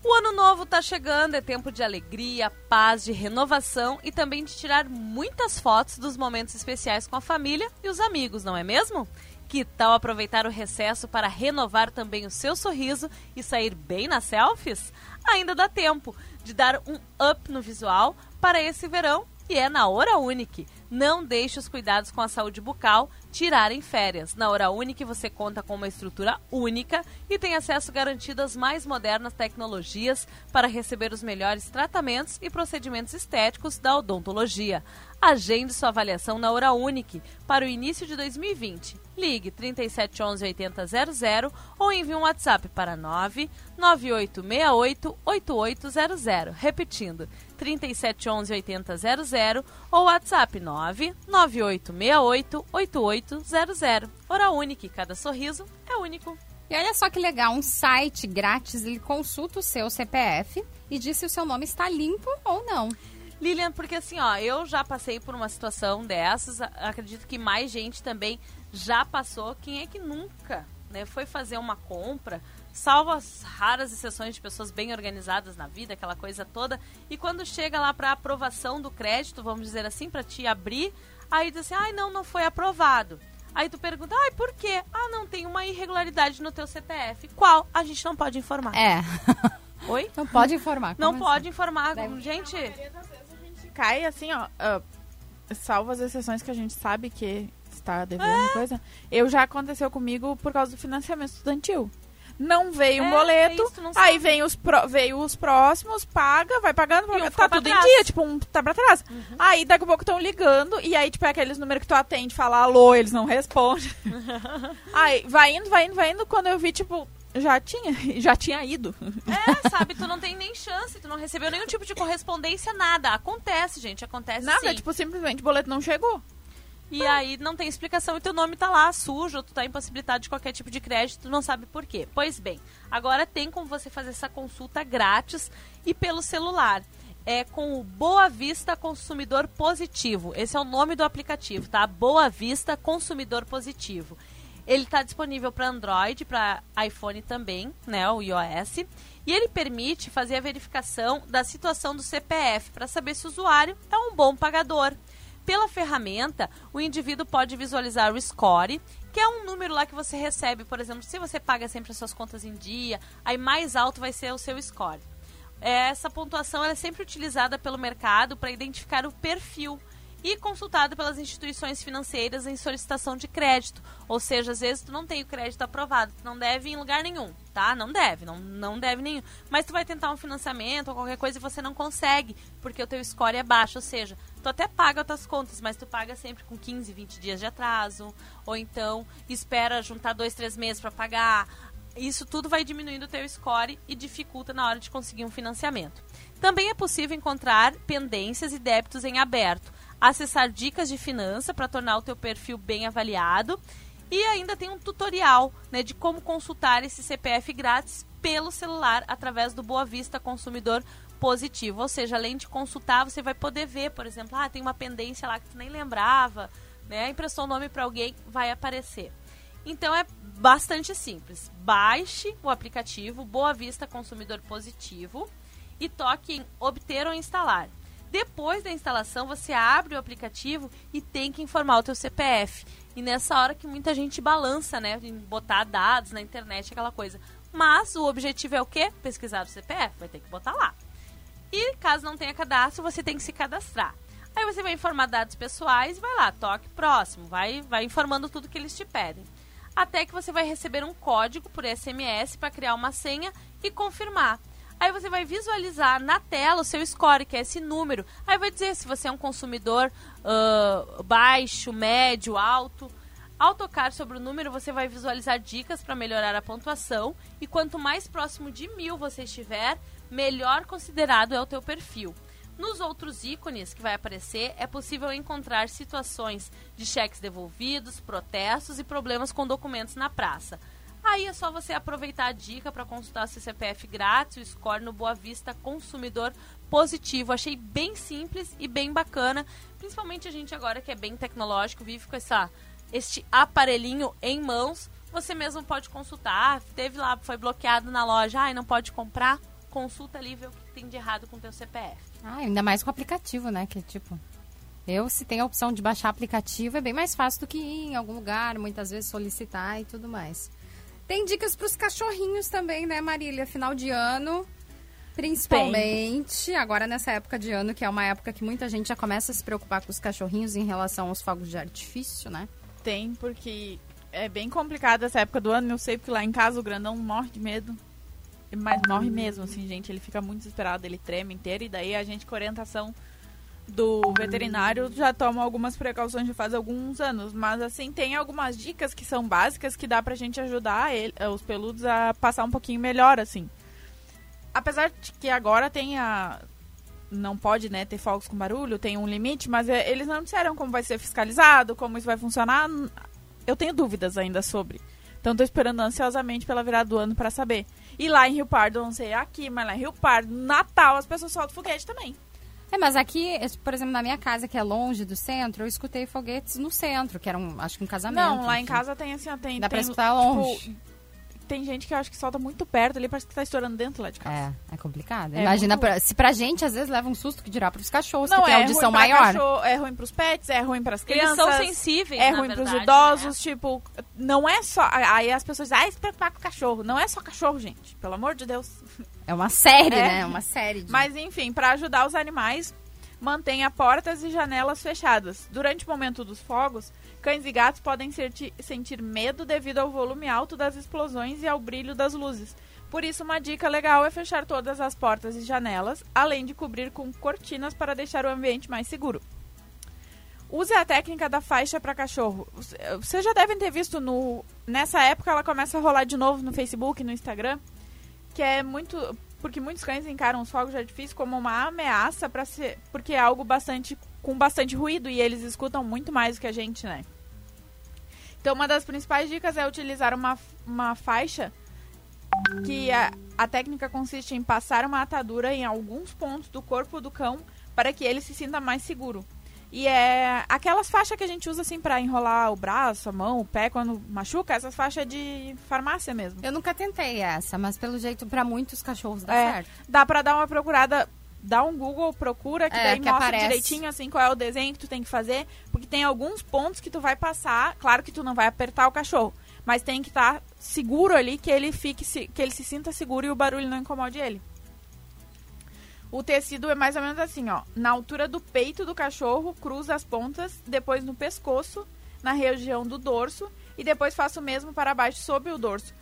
O ano novo tá chegando, é tempo de alegria, paz, de renovação e também de tirar muitas fotos dos momentos especiais com a família e os amigos, não é mesmo? Que tal aproveitar o recesso para renovar também o seu sorriso e sair bem nas selfies? Ainda dá tempo de dar um up no visual para esse verão e é na Hora Unique. Não deixe os cuidados com a saúde bucal tirarem férias. Na Hora Unique você conta com uma estrutura única e tem acesso garantido às mais modernas tecnologias para receber os melhores tratamentos e procedimentos estéticos da odontologia. Agende sua avaliação na Hora Unique para o início de 2020. Ligue 3711 8000 ou envie um WhatsApp para 99868 8800. Repetindo, 3711 8000 ou WhatsApp 99868 8800. Hora Unique, cada sorriso é único. E olha só que legal, um site grátis, ele consulta o seu CPF e diz se o seu nome está limpo ou não. Lilian, porque assim, ó, eu já passei por uma situação dessas, acredito que mais gente também já passou. Quem é que nunca, né, foi fazer uma compra, salvo as raras exceções de pessoas bem organizadas na vida, aquela coisa toda, e quando chega lá para aprovação do crédito, vamos dizer assim, para te abrir, aí diz assim: "Ai, não, não foi aprovado". Aí tu pergunta: "Ai, por quê?". "Ah, não tem uma irregularidade no teu CPF". Qual? A gente não pode informar. É. Oi? Não pode informar. Não pode informar, Deve- gente. Cai assim, ó. ah, salvo as exceções que a gente sabe que está devendo coisa. Eu já aconteceu comigo por causa do financiamento estudantil. Não veio um É, boleto, é isso, aí vem os, pro- veio os próximos, paga, vai pagando, um paga, tá tudo em dia, tipo, um tá pra trás. Uhum. Aí daqui a pouco estão ligando, e aí, tipo, é aqueles números que tu atende, fala alô, eles não respondem. aí vai indo, vai indo, vai indo, quando eu vi, tipo, já tinha, já tinha ido. É, sabe, tu não tem nem chance, tu não recebeu nenhum tipo de correspondência, nada. Acontece, gente, acontece Nada, sim. tipo, simplesmente o boleto não chegou. E aí não tem explicação e teu nome tá lá sujo, tu tá impossibilitado de qualquer tipo de crédito, não sabe por quê. Pois bem, agora tem como você fazer essa consulta grátis e pelo celular. É com o Boa Vista Consumidor Positivo. Esse é o nome do aplicativo, tá? Boa Vista Consumidor Positivo. Ele está disponível para Android, para iPhone também, né, o iOS, e ele permite fazer a verificação da situação do CPF para saber se o usuário é um bom pagador. Pela ferramenta, o indivíduo pode visualizar o score, que é um número lá que você recebe, por exemplo, se você paga sempre as suas contas em dia, aí mais alto vai ser o seu score. Essa pontuação é sempre utilizada pelo mercado para identificar o perfil e consultado pelas instituições financeiras em solicitação de crédito. Ou seja, às vezes tu não tem o crédito aprovado, tu não deve em lugar nenhum, tá? Não deve, não, não deve nenhum. Mas tu vai tentar um financiamento ou qualquer coisa e você não consegue, porque o teu score é baixo. Ou seja, tu até paga as tuas contas, mas tu paga sempre com 15, 20 dias de atraso. Ou então espera juntar dois, três meses para pagar. Isso tudo vai diminuindo o teu score e dificulta na hora de conseguir um financiamento. Também é possível encontrar pendências e débitos em aberto acessar dicas de finança para tornar o teu perfil bem avaliado e ainda tem um tutorial né, de como consultar esse CPF grátis pelo celular através do Boa Vista Consumidor Positivo. Ou seja, além de consultar, você vai poder ver, por exemplo, ah, tem uma pendência lá que tu nem lembrava, né? Emprestou o nome para alguém, vai aparecer. Então é bastante simples. Baixe o aplicativo Boa Vista Consumidor Positivo e toque em obter ou instalar. Depois da instalação, você abre o aplicativo e tem que informar o teu CPF. E nessa hora que muita gente balança, né? Em botar dados na internet, aquela coisa. Mas o objetivo é o quê? Pesquisar o CPF. Vai ter que botar lá. E caso não tenha cadastro, você tem que se cadastrar. Aí você vai informar dados pessoais vai lá, toque próximo. Vai, vai informando tudo que eles te pedem. Até que você vai receber um código por SMS para criar uma senha e confirmar. Aí você vai visualizar na tela o seu score, que é esse número. Aí vai dizer se você é um consumidor uh, baixo, médio, alto. Ao tocar sobre o número, você vai visualizar dicas para melhorar a pontuação. E quanto mais próximo de mil você estiver, melhor considerado é o teu perfil. Nos outros ícones que vai aparecer, é possível encontrar situações de cheques devolvidos, protestos e problemas com documentos na praça. Aí é só você aproveitar a dica para consultar seu CPF grátis, o score no Boa Vista Consumidor Positivo. Achei bem simples e bem bacana, principalmente a gente agora que é bem tecnológico, vive com essa, este aparelhinho em mãos. Você mesmo pode consultar, teve lá, foi bloqueado na loja, ai, não pode comprar, consulta ali vê o que tem de errado com o teu CPF. Ah, ainda mais com o aplicativo, né, que tipo... Eu, se tem a opção de baixar aplicativo, é bem mais fácil do que ir em algum lugar, muitas vezes solicitar e tudo mais. Tem dicas para os cachorrinhos também, né, Marília? Final de ano, principalmente. Tem. Agora, nessa época de ano, que é uma época que muita gente já começa a se preocupar com os cachorrinhos em relação aos fogos de artifício, né? Tem, porque é bem complicado essa época do ano. Eu sei porque lá em casa o grandão morre de medo. Mas morre mesmo, assim, gente. Ele fica muito desesperado, ele treme inteiro. E daí a gente, com orientação do veterinário já toma algumas precauções já faz alguns anos, mas assim tem algumas dicas que são básicas que dá pra gente ajudar ele, eh, os peludos a passar um pouquinho melhor assim. Apesar de que agora tem a não pode, né, ter fogos com barulho, tem um limite, mas é, eles não disseram como vai ser fiscalizado, como isso vai funcionar. Eu tenho dúvidas ainda sobre. Então tô esperando ansiosamente pela virada do ano para saber. E lá em Rio Pardo, não sei aqui, mas lá em Rio Pardo, Natal, as pessoas soltam foguete também. É, mas aqui, por exemplo, na minha casa, que é longe do centro, eu escutei foguetes no centro, que era um, acho que um casamento. Não, lá enfim. em casa tem assim, ó, tem. Dá tem, pra escutar longe. Tipo, tem gente que eu acho que solta muito perto ali, parece que tá estourando dentro lá de casa. É, é complicado. É Imagina, pra, se pra gente às vezes leva um susto que dirá pros cachorros, não, que tem é audição maior. Cachorro, é ruim pros pets, é ruim pras crianças. Eles são sensíveis, É ruim verdade, pros idosos, né? tipo, não é só. Aí as pessoas dizem, ah, se preocupar com o cachorro. Não é só cachorro, gente. Pelo amor de Deus. É uma série, é. né? É uma série. De... Mas enfim, para ajudar os animais, mantenha portas e janelas fechadas. Durante o momento dos fogos, cães e gatos podem sentir medo devido ao volume alto das explosões e ao brilho das luzes. Por isso, uma dica legal é fechar todas as portas e janelas, além de cobrir com cortinas para deixar o ambiente mais seguro. Use a técnica da faixa para cachorro. Vocês já devem ter visto no nessa época ela começa a rolar de novo no Facebook, no Instagram, que é muito porque muitos cães encaram os fogos de artifício como uma ameaça para ser, porque é algo bastante com bastante ruído e eles escutam muito mais do que a gente, né? Então, uma das principais dicas é utilizar uma, uma faixa que a, a técnica consiste em passar uma atadura em alguns pontos do corpo do cão para que ele se sinta mais seguro. E é aquelas faixas que a gente usa assim para enrolar o braço, a mão, o pé quando machuca, essas faixas de farmácia mesmo. Eu nunca tentei essa, mas pelo jeito para muitos cachorros dá é, certo. Dá para dar uma procurada, dá um Google, procura que é, daí que mostra aparece. direitinho assim qual é o desenho que tu tem que fazer, porque tem alguns pontos que tu vai passar, claro que tu não vai apertar o cachorro, mas tem que estar tá seguro ali que ele fique que ele se sinta seguro e o barulho não incomode ele. O tecido é mais ou menos assim, ó. Na altura do peito do cachorro, cruza as pontas, depois no pescoço, na região do dorso e depois faço o mesmo para baixo sobre o dorso.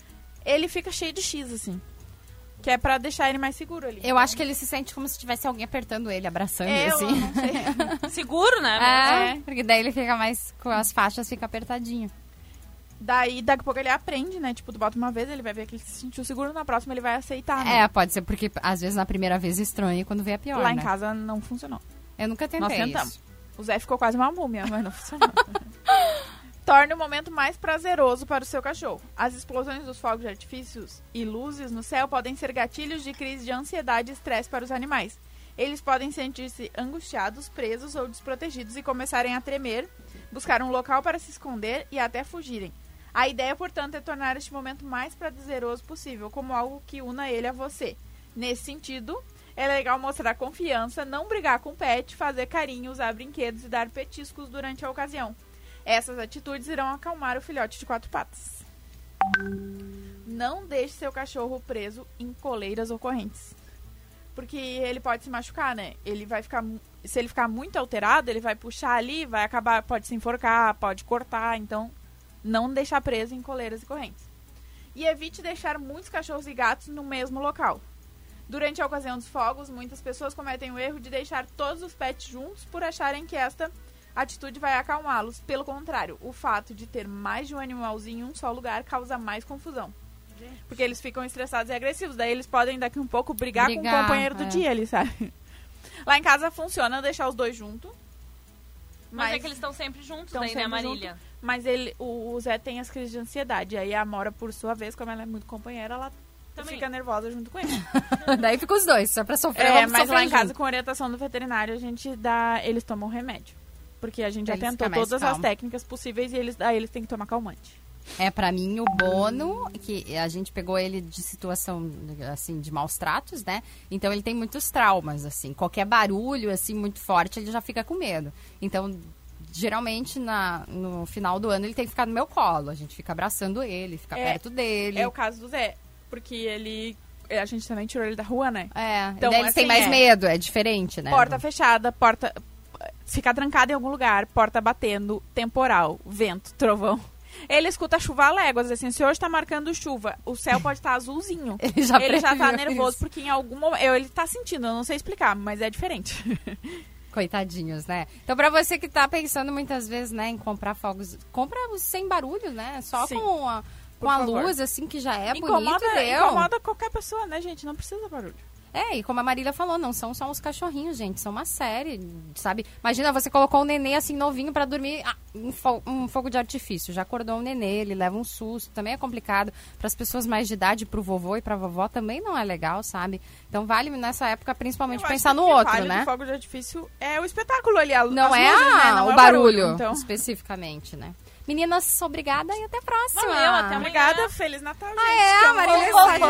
Ele fica cheio de X, assim. Que é pra deixar ele mais seguro ali. Eu acho que ele se sente como se tivesse alguém apertando ele, abraçando, É, eu assim. não sei. Seguro, né? É, É. porque daí ele fica mais com as faixas, fica apertadinho. Daí, daqui a pouco ele aprende, né? Tipo, tu bota uma vez, ele vai ver que ele se sentiu seguro, na próxima ele vai aceitar, né? É, pode ser porque às vezes na primeira vez estranha e quando vê a pior, Lá né? em casa não funcionou. Eu nunca tentei Nós tentamos. isso. O Zé ficou quase uma múmia, mas não funcionou. Torne o momento mais prazeroso para o seu cachorro. As explosões dos fogos de artifícios e luzes no céu podem ser gatilhos de crise de ansiedade e estresse para os animais. Eles podem sentir-se angustiados, presos ou desprotegidos e começarem a tremer, buscar um local para se esconder e até fugirem. A ideia, portanto, é tornar este momento mais prazeroso possível, como algo que una ele a você. Nesse sentido, é legal mostrar confiança, não brigar com o pet, fazer carinho, usar brinquedos e dar petiscos durante a ocasião. Essas atitudes irão acalmar o filhote de quatro patas. Não deixe seu cachorro preso em coleiras ou correntes. Porque ele pode se machucar, né? Ele vai ficar. Se ele ficar muito alterado, ele vai puxar ali, vai acabar. Pode se enforcar, pode cortar. Então, não deixar preso em coleiras e correntes. E evite deixar muitos cachorros e gatos no mesmo local. Durante a ocasião dos fogos, muitas pessoas cometem o erro de deixar todos os pets juntos por acharem que esta atitude vai acalmá-los. Pelo contrário, o fato de ter mais de um animalzinho em um só lugar causa mais confusão. Porque eles ficam estressados e agressivos. Daí eles podem daqui um pouco brigar, com Brigar, o companheiro do é. dia ali, sabe? Lá em casa funciona deixar os dois juntos. Mas, é que eles estão sempre juntos daí, né, sempre Marília? Mas ele, o, o Zé tem as crises de ansiedade. Aí a Amora, por sua vez, como ela é muito companheira, ela Também. fica nervosa junto com ele. daí fica os dois, só pra sofrer. É, vamos mas lá em casa, junto. com orientação do veterinário, a gente dá. Eles tomam remédio. Porque a gente já tentou todas as calmo. técnicas possíveis e eles, aí eles têm que tomar calmante. É, pra mim, o Bono, que a gente pegou ele de situação, assim, de maus tratos, né? Então, ele tem muitos traumas, assim. Qualquer barulho, assim, muito forte, ele já fica com medo. Então, geralmente, na, no final do ano, ele tem que ficar no meu colo. A gente fica abraçando ele, fica É, perto dele. É o caso do Zé. Porque ele. A gente também tirou ele da rua, né? É, Então, daí têm assim, mais é. medo, é diferente, né? Porta fechada, porta. Ficar trancada em algum lugar, porta batendo, temporal, vento, trovão. Ele escuta chuva a léguas, assim, se hoje tá marcando chuva, o céu pode estar azulzinho. Ele já ele já tá nervoso isso. porque em algum momento. Ele tá sentindo, eu não sei explicar, mas é diferente. Coitadinhos, né? Então, pra você que tá pensando muitas vezes, né, em comprar fogos, compra sem barulho, né? Só Sim. com a, com a favor. luz, assim, que já é incomoda, bonito deu. incomoda qualquer pessoa, né, gente? Não precisa barulho. É, e como a Marília falou, não são só os cachorrinhos, gente, são uma série, sabe? Imagina, você colocou um nenê assim novinho pra dormir, ah, um, fo- um fogo de artifício, já acordou um nenê, ele leva um susto, também é complicado. Para as pessoas mais de idade, pro vovô e pra vovó também não é legal, sabe? Então vale nessa época principalmente Eu pensar no o outro, vale né? do fogo de artifício é o espetáculo ali, a, Não as é luzes, né? a- Não o é barulho, então. especificamente, né? Meninas, obrigada e até a próxima. Valeu, até amanhã. Obrigada, Feliz Natal, gente. Ah, é, a Marília Oh, saiu.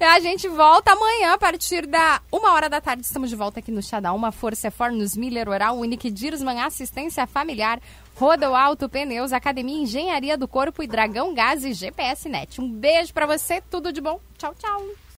oh. A gente volta amanhã a partir da uma hora da tarde. Estamos de volta aqui no Chá Uma Força Fornos Miller Oral, Unique Dirsman Assistência Familiar, Rodo Alto Pneus, Academia Engenharia do Corpo e Dragão Gás e GPS Net. Um beijo pra você, tudo de bom. Tchau, tchau.